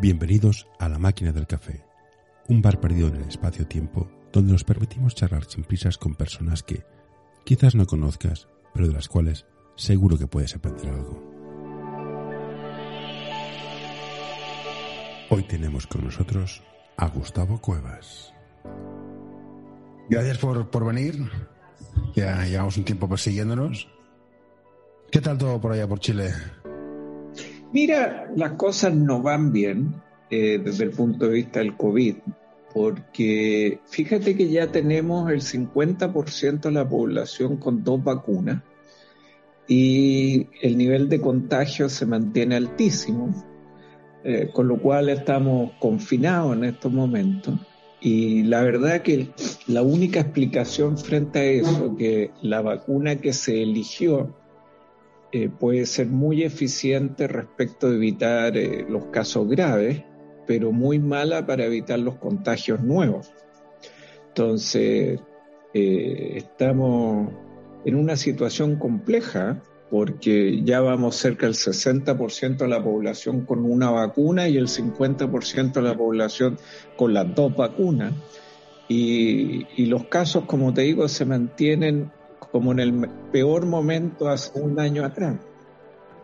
Bienvenidos a La Máquina del Café, un bar perdido en el espacio-tiempo donde nos permitimos charlar sin prisas con personas que quizás no conozcas, pero de las cuales seguro que puedes aprender algo. Hoy tenemos con nosotros a Gustavo Cuevas. Gracias por, por venir. Ya llevamos un tiempo persiguiéndonos. ¿Qué tal todo por allá, por Chile? Mira, las cosas no van bien eh, desde el punto de vista del COVID, porque fíjate que ya tenemos el 50% de la población con dos vacunas y el nivel de contagio se mantiene altísimo, eh, con lo cual estamos confinados en estos momentos. Y la verdad que la única explicación frente a eso, que la vacuna que se eligió eh, puede ser muy eficiente respecto de evitar eh, los casos graves, pero muy mala para evitar los contagios nuevos. Entonces, eh, estamos en una situación compleja porque ya vamos cerca del 60% de la población con una vacuna y el 50% de la población con las dos vacunas. Y, y, los casos, como te digo, se mantienen como en el peor momento hace un año atrás.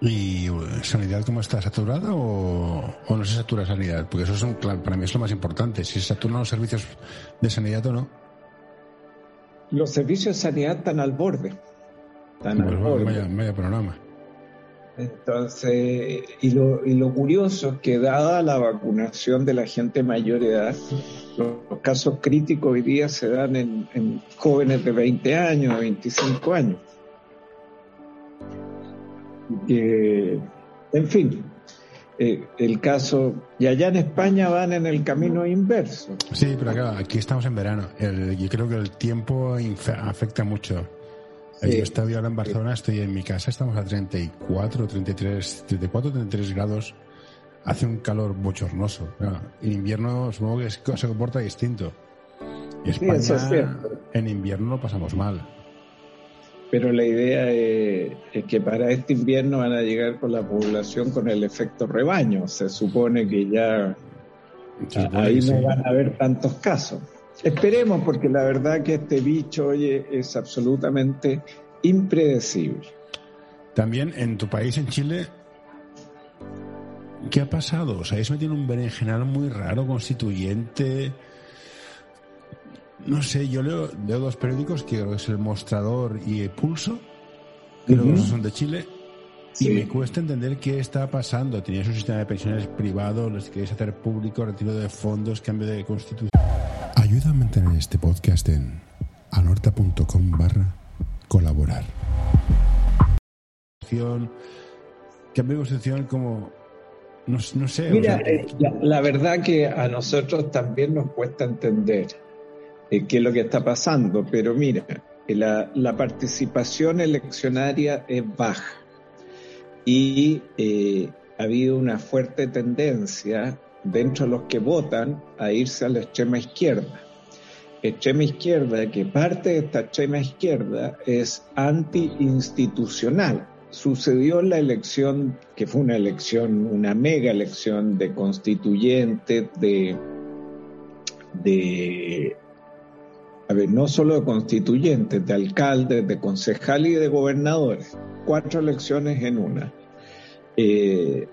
¿Y uh, sanidad cómo está? ¿Saturada o, o no se satura sanidad? Porque eso es para mí es lo más importante, si se saturan los servicios de sanidad o no. Los servicios de sanidad están al borde. Están al borde. Vaya, vaya programa. Entonces, y lo, y lo curioso es que dada la vacunación de la gente mayor edad, los casos críticos hoy día se dan en, en jóvenes de 20 años, 25 años. Que, en fin, eh, el caso, y allá en España van en el camino inverso. Sí, pero acá, aquí estamos en verano. El, yo creo que el tiempo afecta mucho. Sí. Yo estoy ahora en Barcelona, estoy en mi casa, estamos a 34, 33, 34, 33 grados. Hace un calor bochornoso. En invierno supongo que se comporta distinto. Y España, sí, es en invierno lo pasamos mal. Pero la idea es, es, que para este invierno van a llegar con la población con el efecto rebaño. Se supone que ya ahí no van a haber tantos casos. Esperemos, porque la verdad que este bicho, oye, es absolutamente impredecible. También en tu país, en Chile, ¿qué ha pasado? O sea, me tiene un berenjenal muy raro, constituyente. No sé, yo leo, leo dos periódicos, que es El Mostrador y El Pulso, que uh -huh. son de Chile, sí. y me cuesta entender qué está pasando. Tenías un sistema de pensiones privado, los queréis hacer público, retiro de fondos, cambio de constitución. Ayuda a mantener este podcast en anorta.com barra colaborar. Cambio de constitución como... No, no sé. Mira, o sea, eh, la, la, verdad que a nosotros también nos cuesta entender eh, qué es lo que está pasando, pero mira, la, la participación eleccionaria es baja y eh, ha habido una fuerte tendencia dentro de los que votan a irse a la extrema izquierda. Extrema izquierda, que parte de esta extrema izquierda es anti-institucional. Sucedió la elección, que fue una elección, una mega elección de constituyentes, de, de, a ver, no solo de constituyentes, de alcaldes, de concejales y de gobernadores. Cuatro elecciones en una. Eh,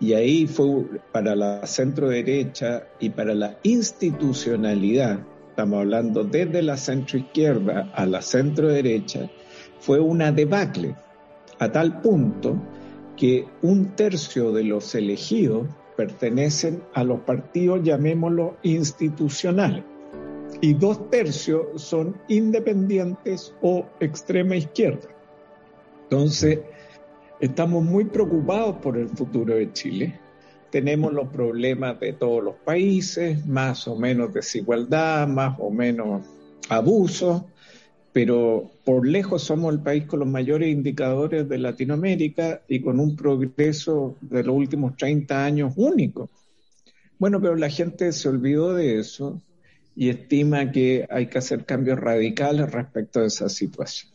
y, ahí fue para la centro derecha y para la institucionalidad, estamos hablando desde la centro izquierda a la centro derecha, fue una debacle, a tal punto que un tercio de los elegidos pertenecen a los partidos, llamémoslo, institucionales, y dos tercios son independientes o extrema izquierda. Entonces, Estamos muy preocupados por el futuro de Chile. Tenemos los problemas de todos los países, más o menos desigualdad, más o menos abuso, pero por lejos somos el país con los mayores indicadores de Latinoamérica y con un progreso de los últimos 30 años único. Bueno, pero la gente se olvidó de eso y estima que hay que hacer cambios radicales respecto a esa situación.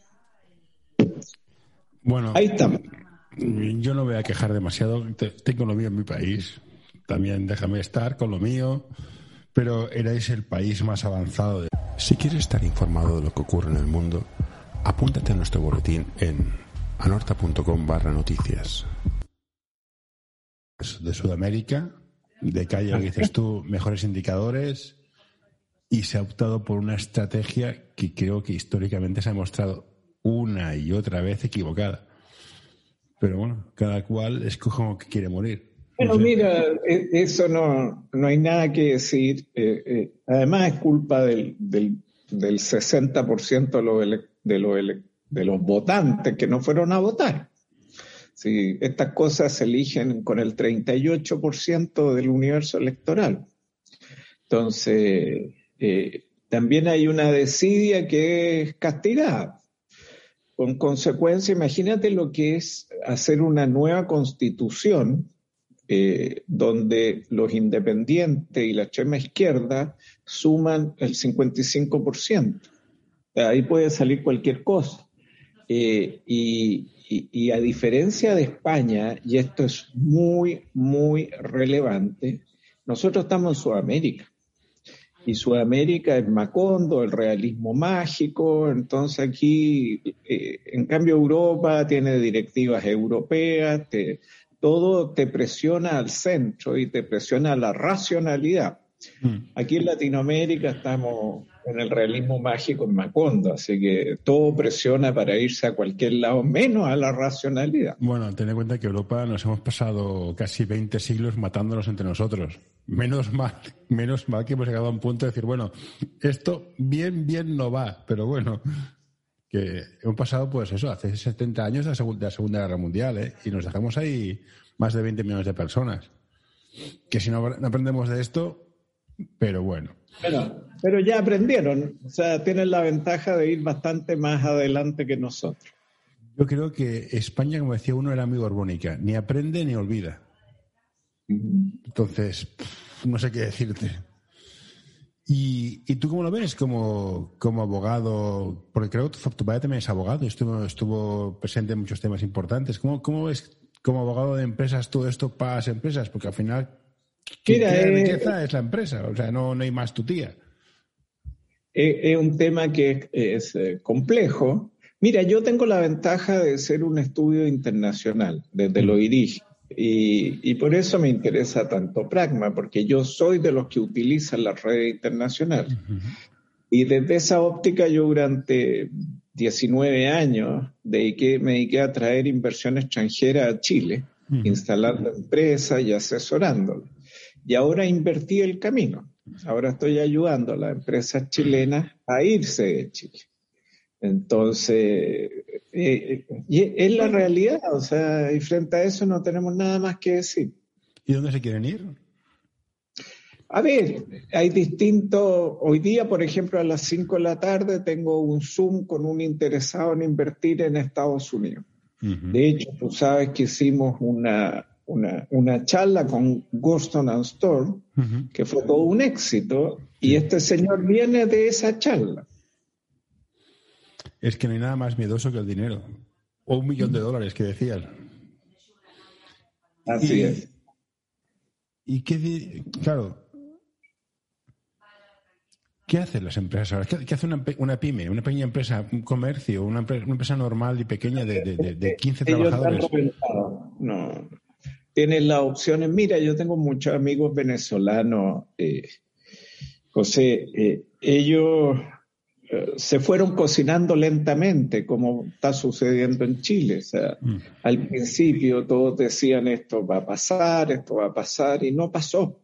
Bueno, ahí estamos. Yo no voy a quejar demasiado. Tengo lo mío en mi país. también déjame estar con lo mío, pero erais el país más avanzado. De... Si quieres estar informado de lo que ocurre en el mundo, apúntate a nuestro boletín en anorta.com barra noticias. De Sudamérica, de que haya, dices tú, mejores indicadores y se ha optado por una estrategia que creo que históricamente se ha mostrado una y otra vez equivocada. Pero bueno, cada cual escoge como que quiere morir. Bueno, mira, e, eso no, no hay nada que decir. Eh, eh, además es culpa del, del, del 60% de los, de, los, de los votantes que no fueron a votar. Si estas cosas se eligen con el 38% del universo electoral. Entonces, eh, también hay una desidia que es castigada. Con consecuencia, imagínate lo que es hacer una nueva constitución eh, donde los independientes y la extrema izquierda suman el 55%. Ahí puede salir cualquier cosa. Eh, y, a diferencia de España, y esto es muy, muy relevante, nosotros estamos en Sudamérica y Sudamérica es Macondo, el realismo mágico, entonces aquí, eh, en cambio Europa tiene directivas europeas, todo te presiona al centro y te presiona la racionalidad. Mm. Aquí en Latinoamérica estamos en el realismo mágico en Macondo, así que todo presiona para irse a cualquier lado, menos a la racionalidad. Bueno, ten en cuenta que Europa nos hemos pasado casi 20 siglos matándonos entre nosotros. Menos mal, menos mal que hemos llegado a un punto de decir, bueno, esto bien, bien no va, pero bueno, que hemos pasado, pues eso, hace 70 años de la Segunda, Guerra Mundial, ¿eh? y nos dejamos ahí más de 20 millones de personas. Que si no aprendemos de esto, pero bueno. Pero, pero ya aprendieron, o sea, tienen la ventaja de ir bastante más adelante que nosotros. Yo creo que España, como decía uno, era muy borbónica, ni aprende ni olvida. Entonces, no sé qué decirte. ¿Y, ¿Y, tú cómo lo ves como, como abogado? Porque creo que tu padre también es abogado, estuvo, estuvo presente en muchos temas importantes. ¿Cómo, ¿Cómo ves como abogado de empresas todo esto para las empresas? Porque al final Mira, eh, riqueza es la empresa, o sea, no, no hay más tu tía. Es un tema que es, eh, complejo. Mira, yo tengo la ventaja de ser un estudio internacional, desde lo dirige. Y, y, por eso me interesa tanto Pragma, porque yo soy de los que utilizan la red internacional. Y desde esa óptica yo durante 19 años dediqué, me dediqué a traer inversión extranjera a Chile, instalando empresas y asesorándolas. Y ahora invertí el camino. Ahora estoy ayudando a las empresas chilenas a irse de Chile. Entonces, eh, eh, es la realidad, o sea, y frente a eso no tenemos nada más que decir. ¿Y dónde se quieren ir? A ver, hay distintos, hoy día, por ejemplo, a las 5 de la tarde tengo un Zoom con un interesado en invertir en Estados Unidos. De hecho, tú sabes que hicimos una, una, una charla con Guston and Storm, que fue todo un éxito, y este señor viene de esa charla. Es que no hay nada más miedoso que el dinero. O un millón de dólares que decían. Así es. Y qué, claro, ¿Qué hacen las empresas ahora? ¿Qué, hace una, una, pyme, una pequeña empresa, un comercio, una, empresa normal y pequeña de, de, de 15 trabajadores? No, tienes las opciones. Mira, yo tengo muchos amigos venezolanos, eh, José, eh, ellos eh, se fueron cocinando lentamente, como está sucediendo en Chile. O sea, mm. al principio todos decían esto va a pasar, esto va a pasar, y no pasó.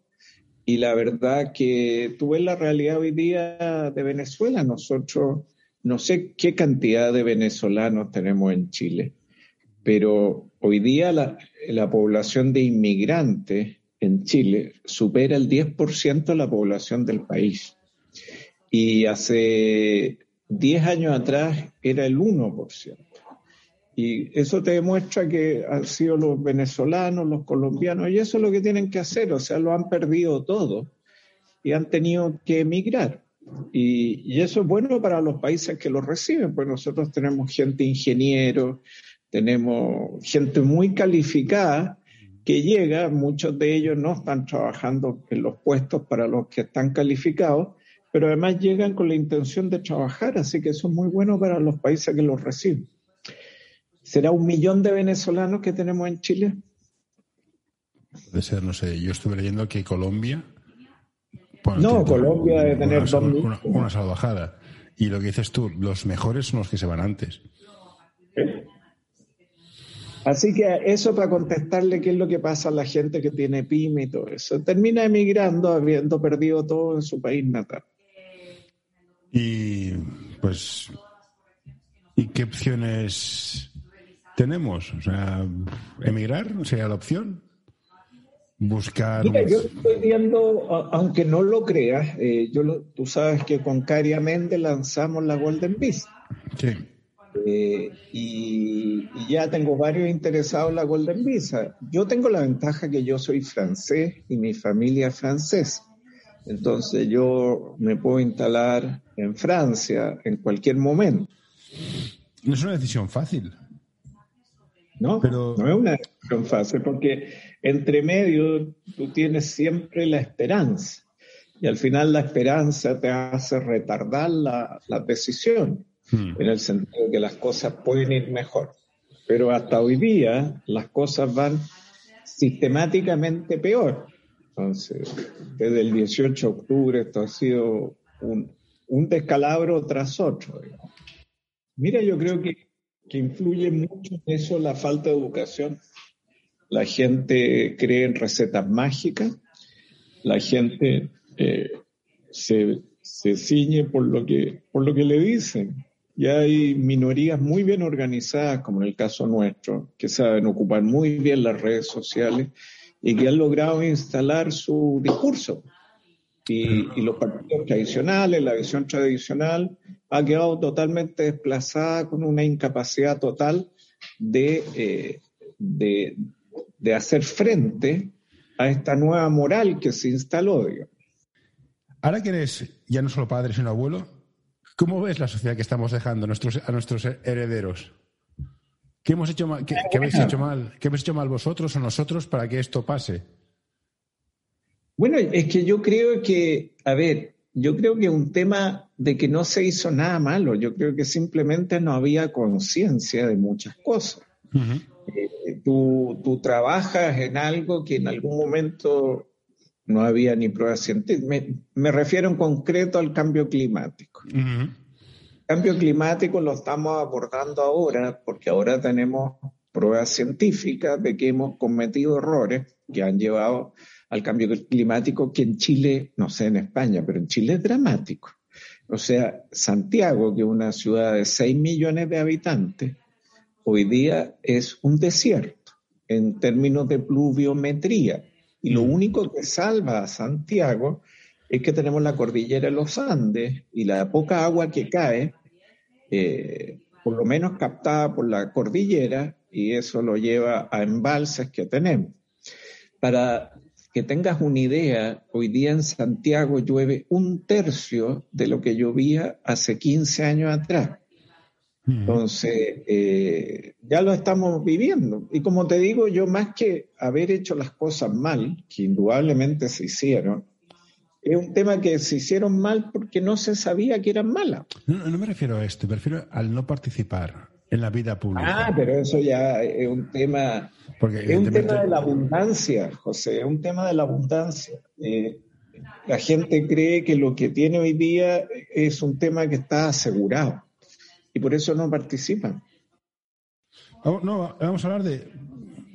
Y la verdad que tú ves la realidad hoy día de Venezuela. Nosotros, no sé qué cantidad de venezolanos tenemos en Chile, pero hoy día la, la población de inmigrantes en Chile supera el 10% de la población del país. Y hace 10 años atrás era el 1%. Y eso te demuestra que han sido los venezolanos, los colombianos, y eso es lo que tienen que hacer, o sea, lo han perdido todo y han tenido que emigrar. Y, eso es bueno para los países que los reciben, pues nosotros tenemos gente ingeniero, tenemos gente muy calificada que llega, muchos de ellos no están trabajando en los puestos para los que están calificados, pero además llegan con la intención de trabajar, así que eso es muy bueno para los países que los reciben. ¿Será un millón de venezolanos que tenemos en Chile? Puede ser, no sé. Yo estuve leyendo que Colombia. no, Colombia debe tener una, una, salvajada. Y lo que dices tú, los mejores son los que se van antes. Así que eso para contestarle qué es lo que pasa a la gente que tiene pyme y todo eso. Termina emigrando habiendo perdido todo en su país natal. Y pues, ¿y qué opciones tenemos? O sea, emigrar sería la opción. Buscar. Mira, yo estoy viendo, aunque no lo creas, eh, yo tú sabes que con Caria Méndez lanzamos la Golden Beast. Sí. Eh, y, ya tengo varios interesados en la Golden Visa. Yo tengo la ventaja que yo soy francés y mi familia es francesa. Entonces yo me puedo instalar en Francia en cualquier momento. No es una decisión fácil. No, Pero... no es una decisión fácil porque entre medio tú tienes siempre la esperanza y al final la esperanza te hace retardar la, la decisión. Hmm. en el sentido de que las cosas pueden ir mejor. Pero hasta hoy día las cosas van sistemáticamente peor. Entonces, desde el 18 de octubre esto ha sido un, un descalabro tras otro. Mira, yo creo que, que influye mucho en eso la falta de educación. La gente cree en recetas mágicas, la gente eh, se, se ciñe por lo que, por lo que le dicen. Y hay minorías muy bien organizadas, como en el caso nuestro, que saben ocupar muy bien las redes sociales y que han logrado instalar su discurso. Y, los partidos tradicionales, la visión tradicional, ha quedado totalmente desplazada con una incapacidad total de, eh, de, de, hacer frente a esta nueva moral que se instaló. Ahora que eres ya no solo padre, sino abuelo, ¿Cómo ves la sociedad que estamos dejando a nuestros, a nuestros herederos? ¿Qué hemos hecho mal? ¿Qué, habéis hecho mal? ¿Qué habéis hecho mal vosotros o nosotros para que esto pase? Bueno, es que yo creo que, a ver, yo creo que un tema de que no se hizo nada malo. Yo creo que simplemente no había conciencia de muchas cosas. Eh, tú, trabajas en algo que en algún momento no había ni pruebas científicas. Me, refiero en concreto al cambio climático. El cambio climático lo estamos abordando ahora porque ahora tenemos pruebas científicas de que hemos cometido errores que han llevado al cambio climático que en Chile, no sé en España, pero en Chile es dramático. O sea, Santiago, que es una ciudad de 6 millones de habitantes, hoy día es un desierto en términos de pluviometría y lo único que salva a Santiago es que tenemos la cordillera de los Andes y la poca agua que cae, eh, por lo menos captada por la cordillera, y eso lo lleva a embalses que tenemos. Para que tengas una idea, hoy día en Santiago llueve un tercio de lo que llovía hace 15 años atrás. Entonces, eh, ya lo estamos viviendo. Y como te digo, yo más que haber hecho las cosas mal, que indudablemente se hicieron, es un tema que se hicieron mal porque no se sabía que eran malas. No, no me refiero a esto, me refiero al no participar en la vida pública. Ah, pero eso ya es un tema, es un tema de la abundancia, José, es un tema de la abundancia. Eh, la gente cree que lo que tiene hoy día es un tema que está asegurado y por eso no participan. No, vamos a hablar de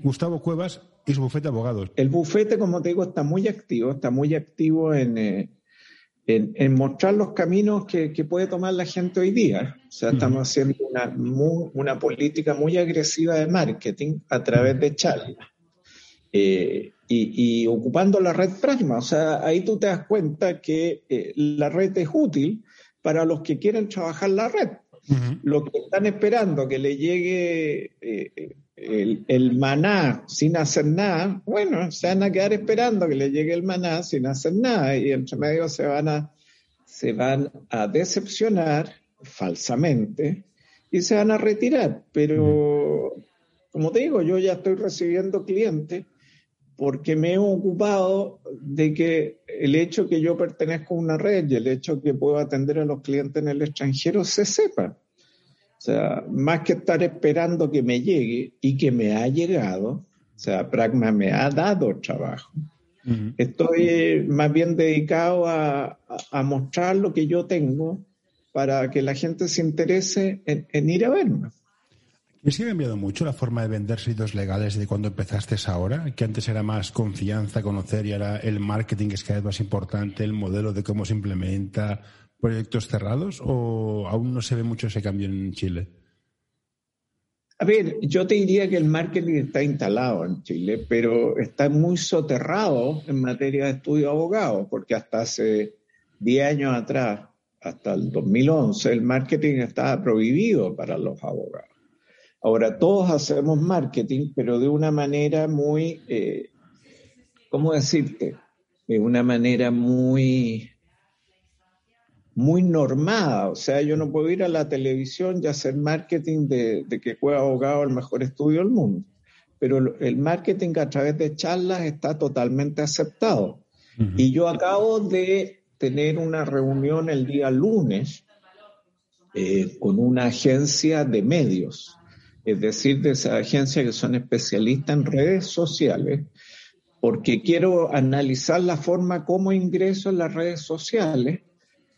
Gustavo Cuevas y su bufete de abogados. El bufete, como te digo, está muy activo, está muy activo en, eh, en, mostrar los caminos que, puede tomar la gente hoy día. O sea, estamos haciendo una, una política muy agresiva de marketing a través de charlas. Eh, y, ocupando la red Pragma. O sea, ahí tú te das cuenta que eh, la red es útil para los que quieren trabajar la red. Lo que están esperando que le llegue eh, el, maná sin hacer nada, bueno, se van a quedar esperando que le llegue el maná sin hacer nada y entre medio se van a, se van a decepcionar falsamente y se van a retirar. Pero, como te digo, yo ya estoy recibiendo clientes porque me he ocupado de que el hecho que yo pertenezco a una red y el hecho que puedo atender a los clientes en el extranjero se sepa. O sea, más que estar esperando que me llegue y que me ha llegado, o sea, Pragma me ha dado trabajo. Estoy más bien dedicado a, mostrar lo que yo tengo para que la gente se interese en, ir a verme. ¿Es que ha cambiado mucho la forma de vender servicios legales de cuando empezaste ahora? Que antes era más confianza, conocer y ahora el marketing es cada vez más importante, el modelo de cómo se implementa, proyectos cerrados o aún no se ve mucho ese cambio en Chile? A ver, yo te diría que el marketing está instalado en Chile, pero está muy soterrado en materia de estudio de abogados, porque hasta hace 10 años atrás, hasta el 2011, el marketing estaba prohibido para los abogados. Ahora, todos hacemos marketing, pero de una manera muy, eh, ¿cómo decirte? De una manera muy muy normada. O sea, yo no puedo ir a la televisión y hacer marketing de, que fue abogado el mejor estudio del mundo. Pero el marketing a través de charlas está totalmente aceptado. Y yo acabo de tener una reunión el día lunes eh, con una agencia de medios, es decir, de esa agencia que son especialistas en redes sociales, porque quiero analizar la forma como ingreso en las redes sociales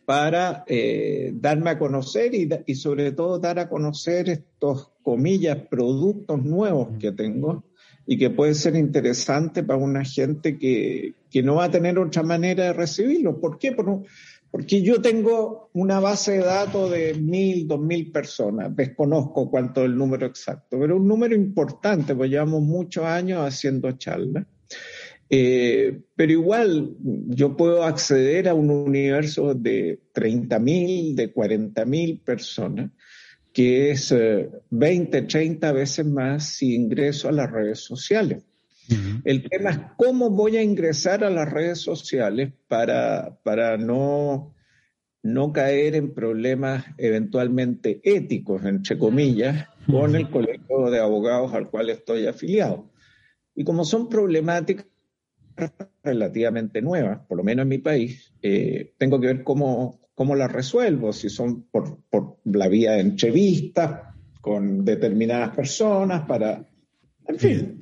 para eh, darme a conocer y, sobre todo dar a conocer estos, comillas, productos nuevos que tengo y que puede ser interesante para una gente que, no va a tener otra manera de recibirlo. ¿Por qué? Porque yo tengo una base de datos de mil, dos mil personas, desconozco cuánto es el número exacto, pero un número importante, pues llevamos muchos años haciendo charlas. Eh, pero igual yo puedo acceder a un universo de 30.000, de 40.000 personas, que es 20, eh, 30 veces más si ingreso a las redes sociales. El tema es cómo voy a ingresar a las redes sociales para, para no, no caer en problemas eventualmente éticos, entre comillas, con el colegio de abogados al cual estoy afiliado. Y como son problemáticas relativamente nuevas, por lo menos en mi país, eh, tengo que ver cómo, cómo las resuelvo, si son por, por la vía de entrevistas con determinadas personas para, en fin,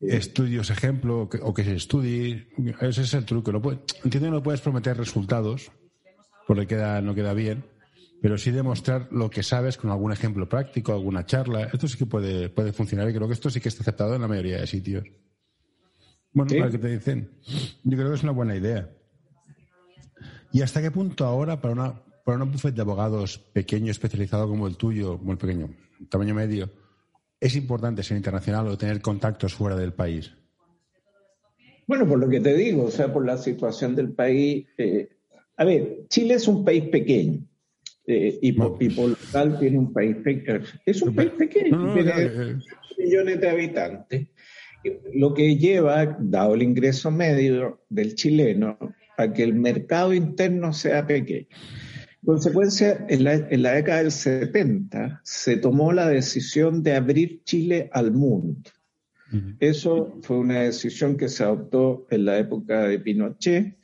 estudios ejemplo o que, se estudie. Ese es el truco. No entiendo que no puedes prometer resultados porque queda, no queda bien, pero sí demostrar lo que sabes con algún ejemplo práctico, alguna charla. Esto sí que puede, puede funcionar y creo que esto sí que está aceptado en la mayoría de sitios. Bueno, para que te dicen, yo creo que es una buena idea. ¿Y hasta qué punto ahora para una, para un buffet de abogados pequeño, especializado como el tuyo, muy pequeño, tamaño medio, es importante ser internacional o tener contactos fuera del país? Bueno, por lo que te digo, o sea, por la situación del país. Eh, a ver, Chile es un país pequeño. Eh, y, por, lo tal tiene un país pequeño. Es un país pequeño, tiene eh, millones de habitantes. Lo que lleva, dado el ingreso medio del chileno, a que el mercado interno sea pequeño consecuencia, en la, en la década del 70 se tomó la decisión de abrir Chile al mundo. Eso fue una decisión que se adoptó en la época de Pinochet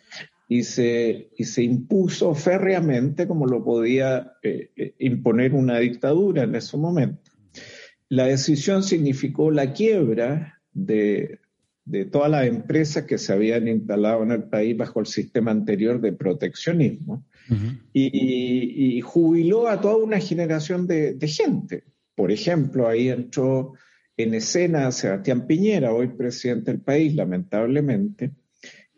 y se, y se impuso férreamente como lo podía eh, eh, imponer una dictadura en ese momento. La decisión significó la quiebra de, de todas las empresas que se habían instalado en el país bajo el sistema anterior de proteccionismo y, jubiló a toda una generación de, gente. Por ejemplo, ahí entró en escena Sebastián Piñera, hoy presidente del país, lamentablemente,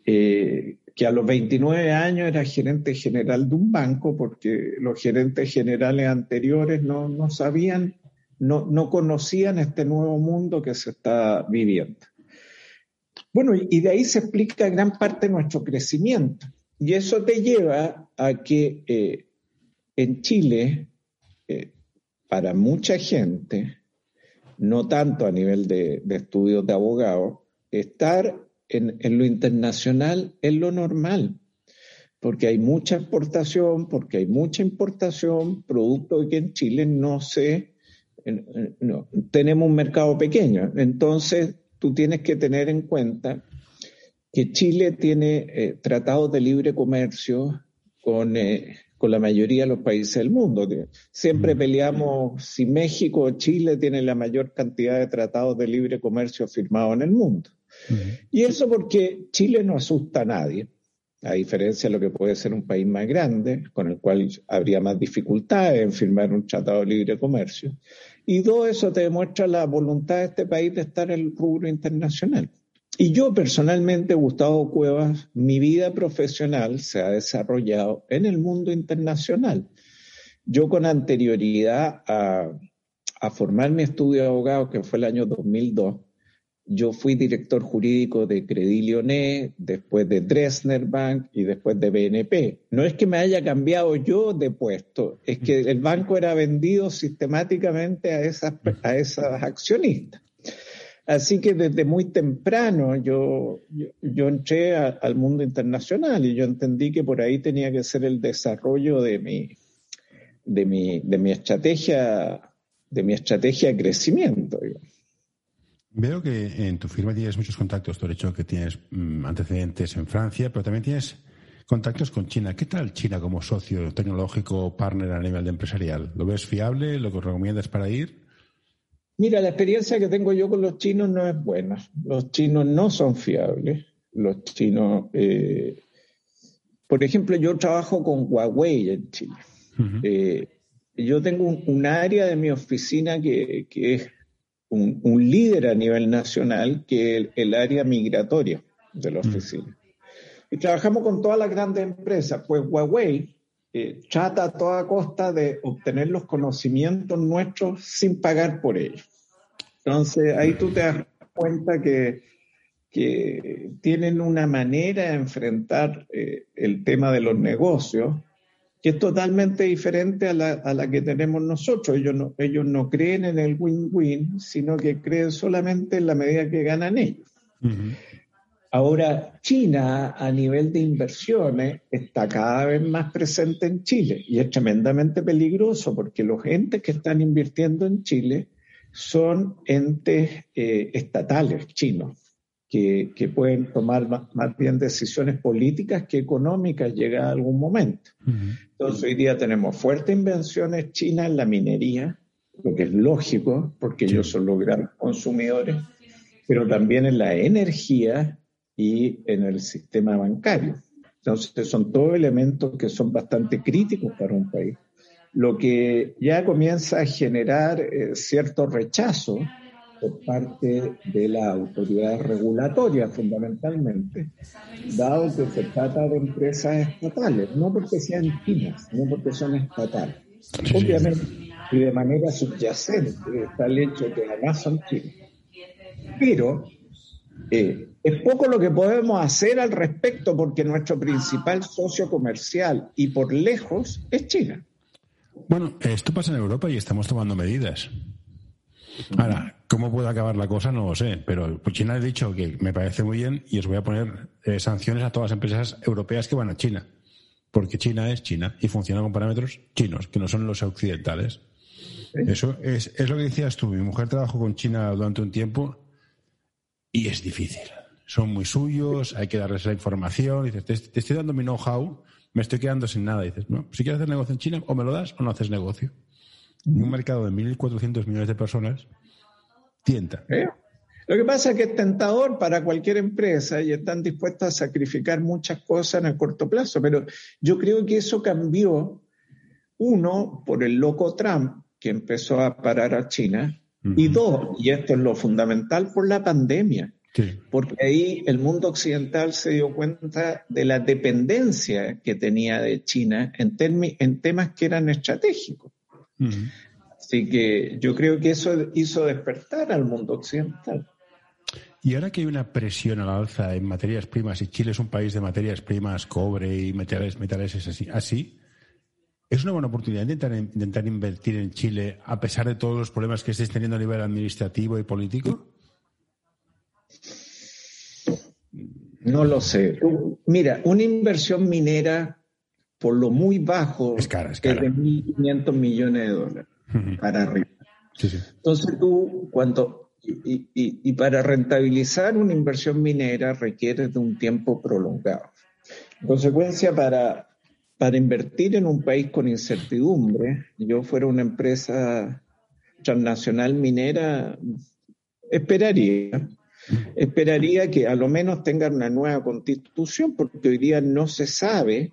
eh, que a los 29 años era gerente general de un banco porque los gerentes generales anteriores no, no sabían, no, no conocían este nuevo mundo que se está viviendo. Bueno, y de ahí se explica gran parte de nuestro crecimiento. Y eso te lleva a que eh, en Chile, eh, para mucha gente, no tanto a nivel de, estudios de abogado, estar en, lo internacional es lo normal, porque hay mucha exportación, porque hay mucha importación, producto que en Chile no se, no, tenemos un mercado pequeño. Entonces, tú tienes que tener en cuenta que Chile tiene eh, tratados de libre comercio con, eh, con, la mayoría de los países del mundo. Siempre mm. peleamos si México o Chile tienen la mayor cantidad de tratados de libre comercio firmados en el mundo. Y eso porque Chile no asusta a nadie, a diferencia de lo que puede ser un país más grande, con el cual habría más dificultades en firmar un tratado de libre comercio. Y todo eso te demuestra la voluntad de este país de estar en el rubro internacional. Y yo personalmente, Gustavo Cuevas, mi vida profesional se ha desarrollado en el mundo internacional. Yo con anterioridad a, formar mi estudio de abogado, que fue el año 2002, yo fui director jurídico de Credit Lyonnais, después de Dresdner Bank y después de BNP. No es que me haya cambiado yo de puesto, es que el banco era vendido sistemáticamente a esas, a esas accionistas. Así que desde muy temprano yo, yo, entré al mundo internacional y yo entendí que por ahí tenía que ser el desarrollo de mi, de mi, de mi estrategia, de mi estrategia de crecimiento. Veo que en tu firma tienes muchos contactos, por hecho que tienes mm, antecedentes en Francia, pero también tienes contactos con China. ¿Qué tal China como socio tecnológico, partner a nivel de empresarial? ¿Lo ves fiable? ¿Lo que recomiendas para ir? Mira, la experiencia que tengo yo con los chinos no es buena. Los chinos no son fiables. Los chinos, eh, por ejemplo, yo trabajo con Huawei en Chile. Eh, yo tengo un, área de mi oficina que, es un, líder a nivel nacional, que es el, área migratoria de la oficina. Y trabajamos con todas las grandes empresas. Pues Huawei eh, trata a toda costa de obtener los conocimientos nuestros sin pagar por ellos. Entonces ahí tú te das cuenta que, que tienen una manera de enfrentar eh, el tema de los negocios que es totalmente diferente a la, a la que tenemos nosotros. Ellos no, ellos no creen en el win-win, sino que creen solamente en la medida que ganan ellos. Ahora, China a nivel de inversiones está cada vez más presente en Chile y es tremendamente peligroso porque los entes que están invirtiendo en Chile son entes eh, estatales chinos que, pueden tomar más, bien decisiones políticas que económicas llega a algún momento. Entonces hoy día tenemos fuertes invenciones chinas en la minería, lo que es lógico porque ellos son los grandes consumidores, pero también en la energía y en el sistema bancario. Entonces son todos elementos que son bastante críticos para un país, lo que ya comienza a generar eh, cierto rechazo por parte de la autoridad regulatoria fundamentalmente, dado que se trata de empresas estatales, no porque sean chinas, sino porque son estatales. Obviamente, y de manera subyacente está el hecho de que además son chinas. Pero eh, es poco lo que podemos hacer al respecto porque nuestro principal socio comercial y por lejos es China. Bueno, esto pasa en Europa y estamos tomando medidas. Ahora, ¿cómo puede acabar la cosa? No lo sé, pero China ha dicho que me parece muy bien y os voy a poner eh, sanciones a todas las empresas europeas que van a China, porque China es China y funciona con parámetros chinos, que no son los occidentales. Eso es, es lo que decías tú. Mi mujer trabajó con China durante un tiempo y es difícil. Son muy suyos, hay que darles la información. Dices, te, estoy dando mi know-how, me estoy quedando sin nada. Dices, no, si quieres hacer negocio en China, o me lo das o no haces negocio. En un mercado de 1.400 millones de personas, tienta. ¿Eh? Lo que pasa es que es tentador para cualquier empresa y están dispuestos a sacrificar muchas cosas en el corto plazo, pero yo creo que eso cambió, uno, por el loco Trump, que empezó a parar a China, y dos, y esto es lo fundamental, por la pandemia. Porque ahí el mundo occidental se dio cuenta de la dependencia que tenía de China en, en temas que eran estratégicos. Así que yo creo que eso hizo despertar al mundo occidental. Y ahora que hay una presión al alza en materias primas, y Chile es un país de materias primas, cobre y metales, metales es así, así, ¿es una buena oportunidad intentar, intentar invertir en Chile a pesar de todos los problemas que estés teniendo a nivel administrativo y político? No lo sé. Mira, una inversión minera por lo muy bajo es, cara, es, de 1.500 millones de dólares para arriba. Entonces tú, cuando, y, y, para rentabilizar una inversión minera requiere de un tiempo prolongado. En consecuencia, para, para invertir en un país con incertidumbre, yo fuera una empresa transnacional minera, esperaría esperaría que a lo menos tengan una nueva constitución, porque hoy día no se sabe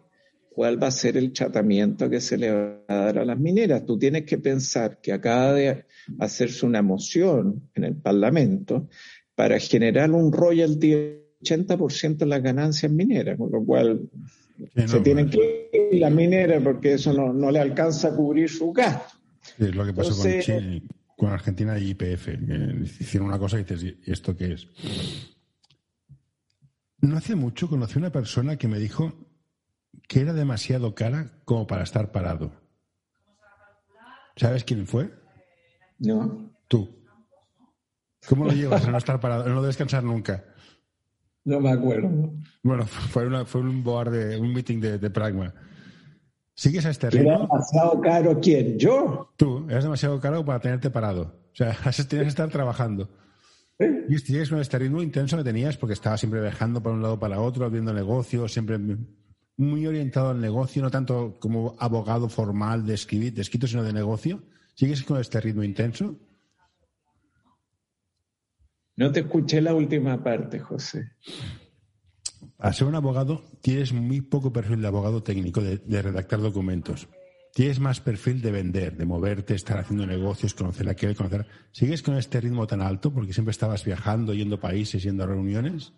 cuál va a ser el tratamiento que se le va a dar a las mineras. Tú tienes que pensar que acaba de hacerse una moción en el Parlamento para generar un royalty del 80% de las ganancias mineras, con lo cual se tienen que ir las mineras porque eso no, le alcanza a cubrir su gasto. es lo que pasó con Chile con Argentina y IPF. hicieron una cosa y dices, ¿y esto qué es? No hace mucho conocí una persona que me dijo que era demasiado cara como para estar parado. ¿Sabes quién fue? No. Tú. ¿Cómo lo llevas a no estar parado, a no descansar nunca? No me acuerdo. Bueno, fue, una, fue un board de un meeting de, de Pragma. ¿Sigues a este ritmo? ¿Era demasiado caro quién? ¿Yo? Tú, eres demasiado caro para tenerte parado. O sea, tienes que estar trabajando. Y sigues con este ritmo intenso que tenías porque estabas siempre viajando para un lado para otro, abriendo negocios, siempre muy orientado al negocio, no tanto como abogado formal de escribir, de escrito, sino de negocio. ¿Sigues con este ritmo intenso? No te escuché la última parte, José al ser un abogado, tienes muy poco perfil de abogado técnico, de, redactar documentos. Tienes más perfil de vender, de moverte, estar haciendo negocios, conocer a quién conocer. ¿Sigues con este ritmo tan alto porque siempre estabas viajando, yendo a países, yendo a reuniones?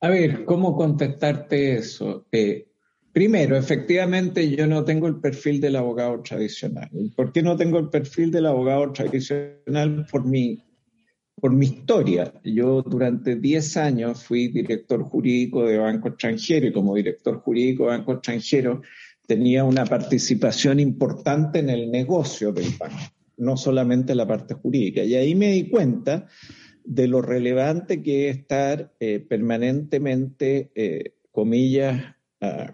A ver, ¿cómo contestarte eso? Eh, primero, efectivamente yo no tengo el perfil del abogado tradicional. ¿Por qué no tengo el perfil del abogado tradicional? Por mi por mi historia. Yo durante 10 años fui director jurídico de Banco Extranjero y como director jurídico de Banco Extranjero tenía una participación importante en el negocio del banco, no solamente la parte jurídica. Y ahí me di cuenta de lo relevante que es estar eh, permanentemente, eh, comillas, ah,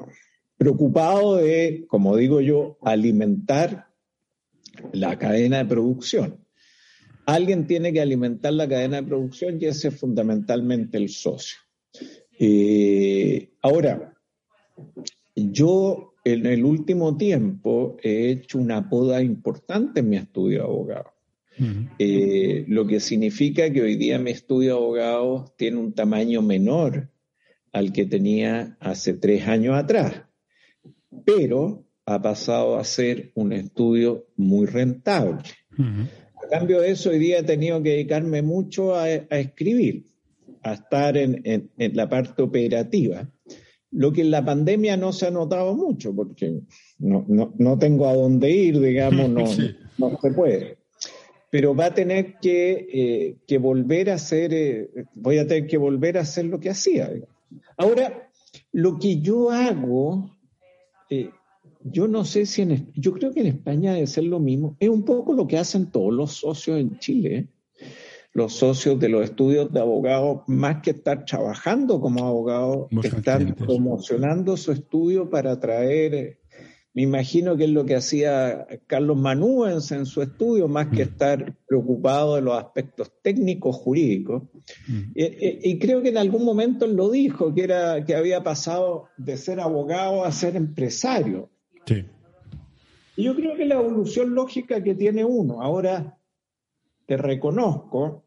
preocupado de, como digo yo, alimentar la cadena de producción. Alguien tiene que alimentar la cadena de producción y ese es fundamentalmente el socio. Eh, ahora, yo en el último tiempo he hecho una poda importante en mi estudio de abogado. Eh, lo que significa que hoy día mi estudio de abogado tiene un tamaño menor al que tenía hace tres años atrás, pero ha pasado a ser un estudio muy rentable. A cambio de eso, hoy día he tenido que dedicarme mucho a, escribir, a estar en, la parte operativa. Lo que en la pandemia no se ha notado mucho, porque no, tengo a dónde ir, digamos, no, no se puede. Pero va a tener que, eh, volver a hacer, eh, voy a tener que volver a hacer lo que hacía. Ahora, lo que yo hago eh, yo no sé si en, yo creo que en España debe ser lo mismo. Es un poco lo que hacen todos los socios en Chile. Los socios de los estudios de abogados, más que estar trabajando como abogados, están promocionando su estudio para atraer, me imagino que es lo que hacía Carlos Manúens en su estudio, más que mm. estar preocupado de los aspectos técnicos jurídicos. Mm. Y, y, creo que en algún momento él lo dijo, que, era, que había pasado de ser abogado a ser empresario. Sí. Y yo creo que la evolución lógica que tiene uno. Ahora, te reconozco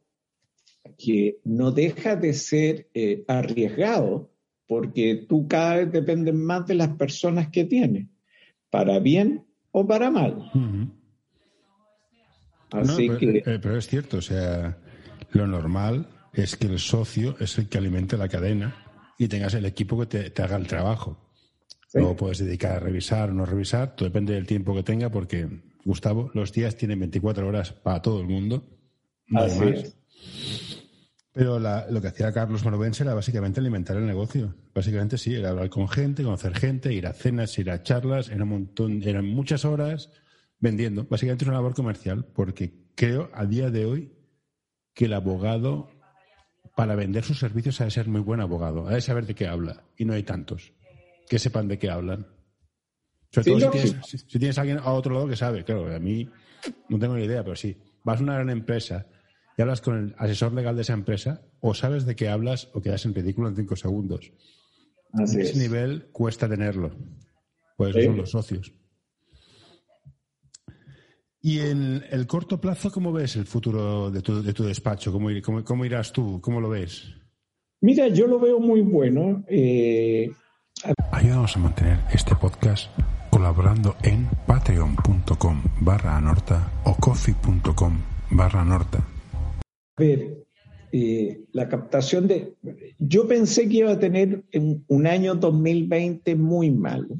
que no deja de ser eh, arriesgado porque tú cada vez dependes más de las personas que tienes, para bien o para mal. Así pero, que... Eh, pero es cierto, o sea, lo normal es que el socio es el que alimente la cadena y tengas el equipo que te, haga el trabajo. Luego puedes dedicar a revisar o no revisar, todo depende del tiempo que tenga, porque, Gustavo, los días tienen 24 horas para todo el mundo. Pero lo que hacía Carlos Morovense era básicamente alimentar el negocio. Básicamente sí, era hablar con gente, conocer gente, ir a cenas, ir a charlas, era un montón, eran muchas horas vendiendo. Básicamente es una labor comercial, porque creo a día de hoy que el abogado, para vender sus servicios, ha de ser muy buen abogado, ha de saber de qué habla, y no hay tantos que sepan de qué hablan. Sobre todo si, tienes, a alguien a otro lado que sabe, claro, a mí no tengo ni idea, pero sí, vas a una gran empresa y hablas con el asesor legal de esa empresa, o sabes de qué hablas o quedas en ridículo en cinco segundos. ese nivel cuesta tenerlo. Pues son los socios. Y en el corto plazo, ¿cómo ves el futuro de tu, de tu despacho? ¿Cómo, cómo, irás tú? ¿Cómo lo ves? Mira, yo lo veo muy bueno. Eh... Ayúdanos a mantener este podcast colaborando en patreon.com barra anorta o coffee.com barra anorta. Ver, eh, la captación de... Yo pensé que iba a tener un año 2020 muy malo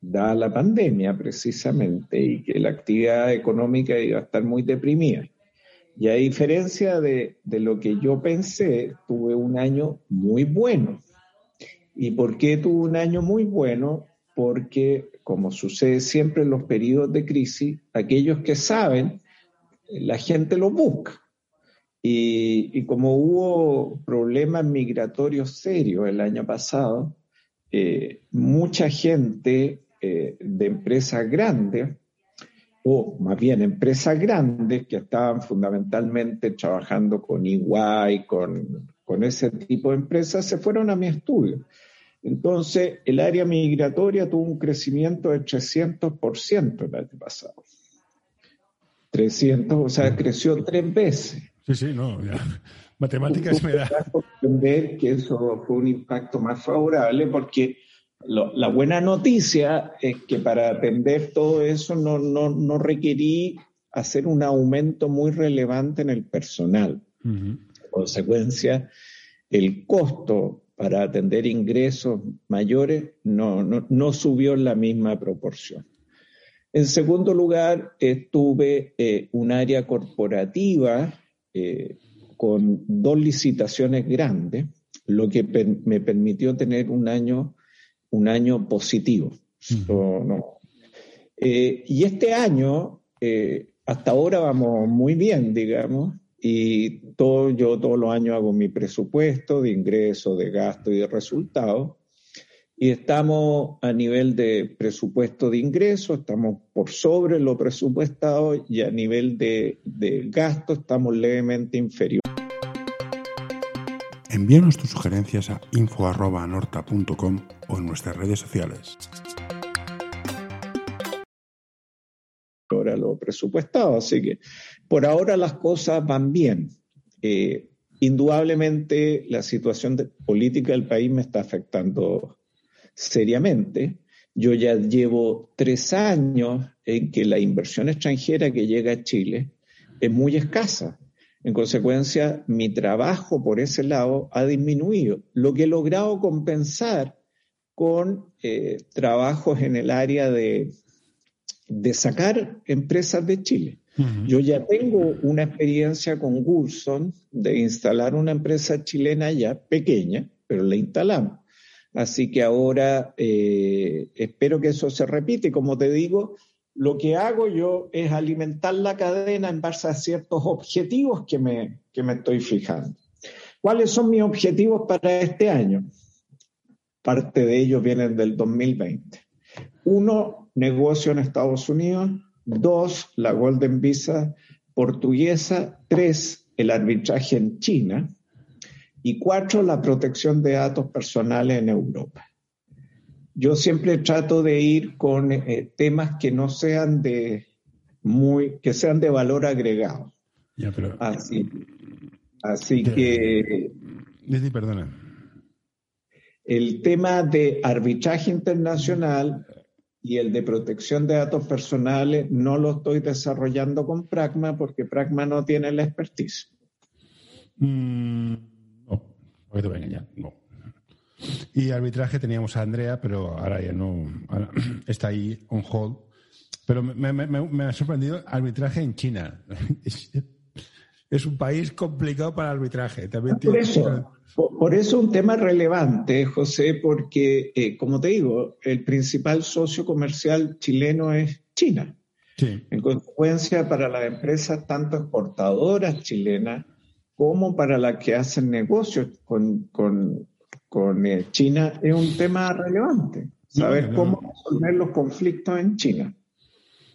dada la pandemia precisamente y que la actividad económica iba a estar muy deprimida. Y a diferencia de, lo que yo pensé, tuve un año muy bueno. ¿Y por qué tuve un año muy bueno? Porque, como sucede siempre en los periodos de crisis, aquellos que saben, la gente los busca. Y, como hubo problemas migratorios serios el año pasado, eh, mucha gente eh, de empresas grandes, o más bien empresas grandes que estaban fundamentalmente trabajando con Iguay, con, con ese tipo de empresas, se fueron a mi estudio. Entonces, el área migratoria tuvo un crecimiento de 300% el año pasado. 300, o sea, creció tres veces. Sí, sí, no, matemáticas me da. entender que eso fue un impacto más favorable porque la buena noticia es que para atender todo eso no, no, requerí hacer un aumento muy relevante en el personal. En consecuencia, el costo para atender ingresos mayores no, no, subió en la misma proporción. En segundo lugar, tuve eh, un área corporativa eh, con dos licitaciones grandes, lo que me permitió tener un año un año positivo. Eh, y este año, eh, hasta ahora vamos muy bien, digamos, y todo, yo todos los años hago mi presupuesto de ingreso, de gasto y de resultados. Y estamos a nivel de presupuesto de ingreso, estamos por sobre lo presupuestado y a nivel de, de gasto estamos levemente inferior. Envíanos tus sugerencias a info.anorta.com o en nuestras redes sociales. Ahora lo presupuestado, así que por ahora las cosas van bien. Eh, indudablemente la situación política del país me está afectando seriamente. Yo ya llevo tres años en que la inversión extranjera que llega a Chile es muy escasa. En consecuencia, mi trabajo por ese lado ha disminuido, lo que he logrado compensar con eh, trabajos en el área de, de sacar empresas de Chile. Yo ya tengo una experiencia con Gulson de instalar una empresa chilena ya pequeña, pero la instalamos. Así que ahora eh, espero que eso se repite. Como te digo, lo que hago yo es alimentar la cadena en base a ciertos objetivos que me, que me estoy fijando. ¿Cuáles son mis objetivos para este año? Parte de ellos vienen del 2020. Uno, negocio en Estados Unidos. Dos, la Golden Visa portuguesa. Tres, el arbitraje en China. Y cuatro, la protección de datos personales en Europa yo siempre trato de ir con eh, temas que no sean de muy, que sean de valor agregado. Ya, pero... Así, así que... Perdona. El tema de arbitraje internacional y el de protección de datos personales no lo estoy desarrollando con Pragma porque Pragma no tiene la expertise. Mm, no, te voy a engañar, no. Y arbitraje teníamos a Andrea, pero ahora ya no, está ahí on hold. Pero me, ha sorprendido arbitraje en China. Es, un país complicado para arbitraje. También por, eso, por, eso un tema relevante, José, porque, eh, como te digo, el principal socio comercial chileno es China. En consecuencia, para las empresas tanto exportadoras chilenas como para las que hacen negocios con, con eh, China es un tema relevante. Saber cómo resolver los conflictos en China.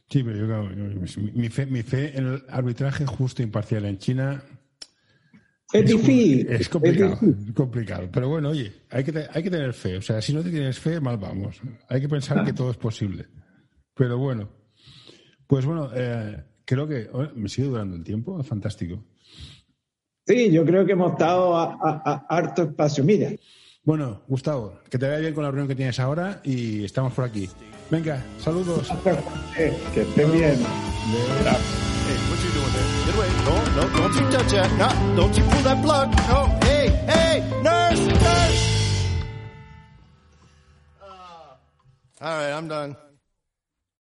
Sí, pero yo, mi, fe, mi fe en el arbitraje justo e imparcial en China es, difícil. Es complicado, es complicado. Pero bueno, oye, hay que, hay que tener fe. O sea, si no te tienes fe, mal vamos. Hay que pensar que todo es posible. Pero bueno, pues bueno, eh, creo que me sigue durando el tiempo, fantástico. Sí, yo creo que hemos estado a, harto espacio. Mira. Bueno, Gustavo, que te vaya bien con la reunión que tienes ahora y estamos por aquí. Venga, saludos. que esté bien. All right, I'm done.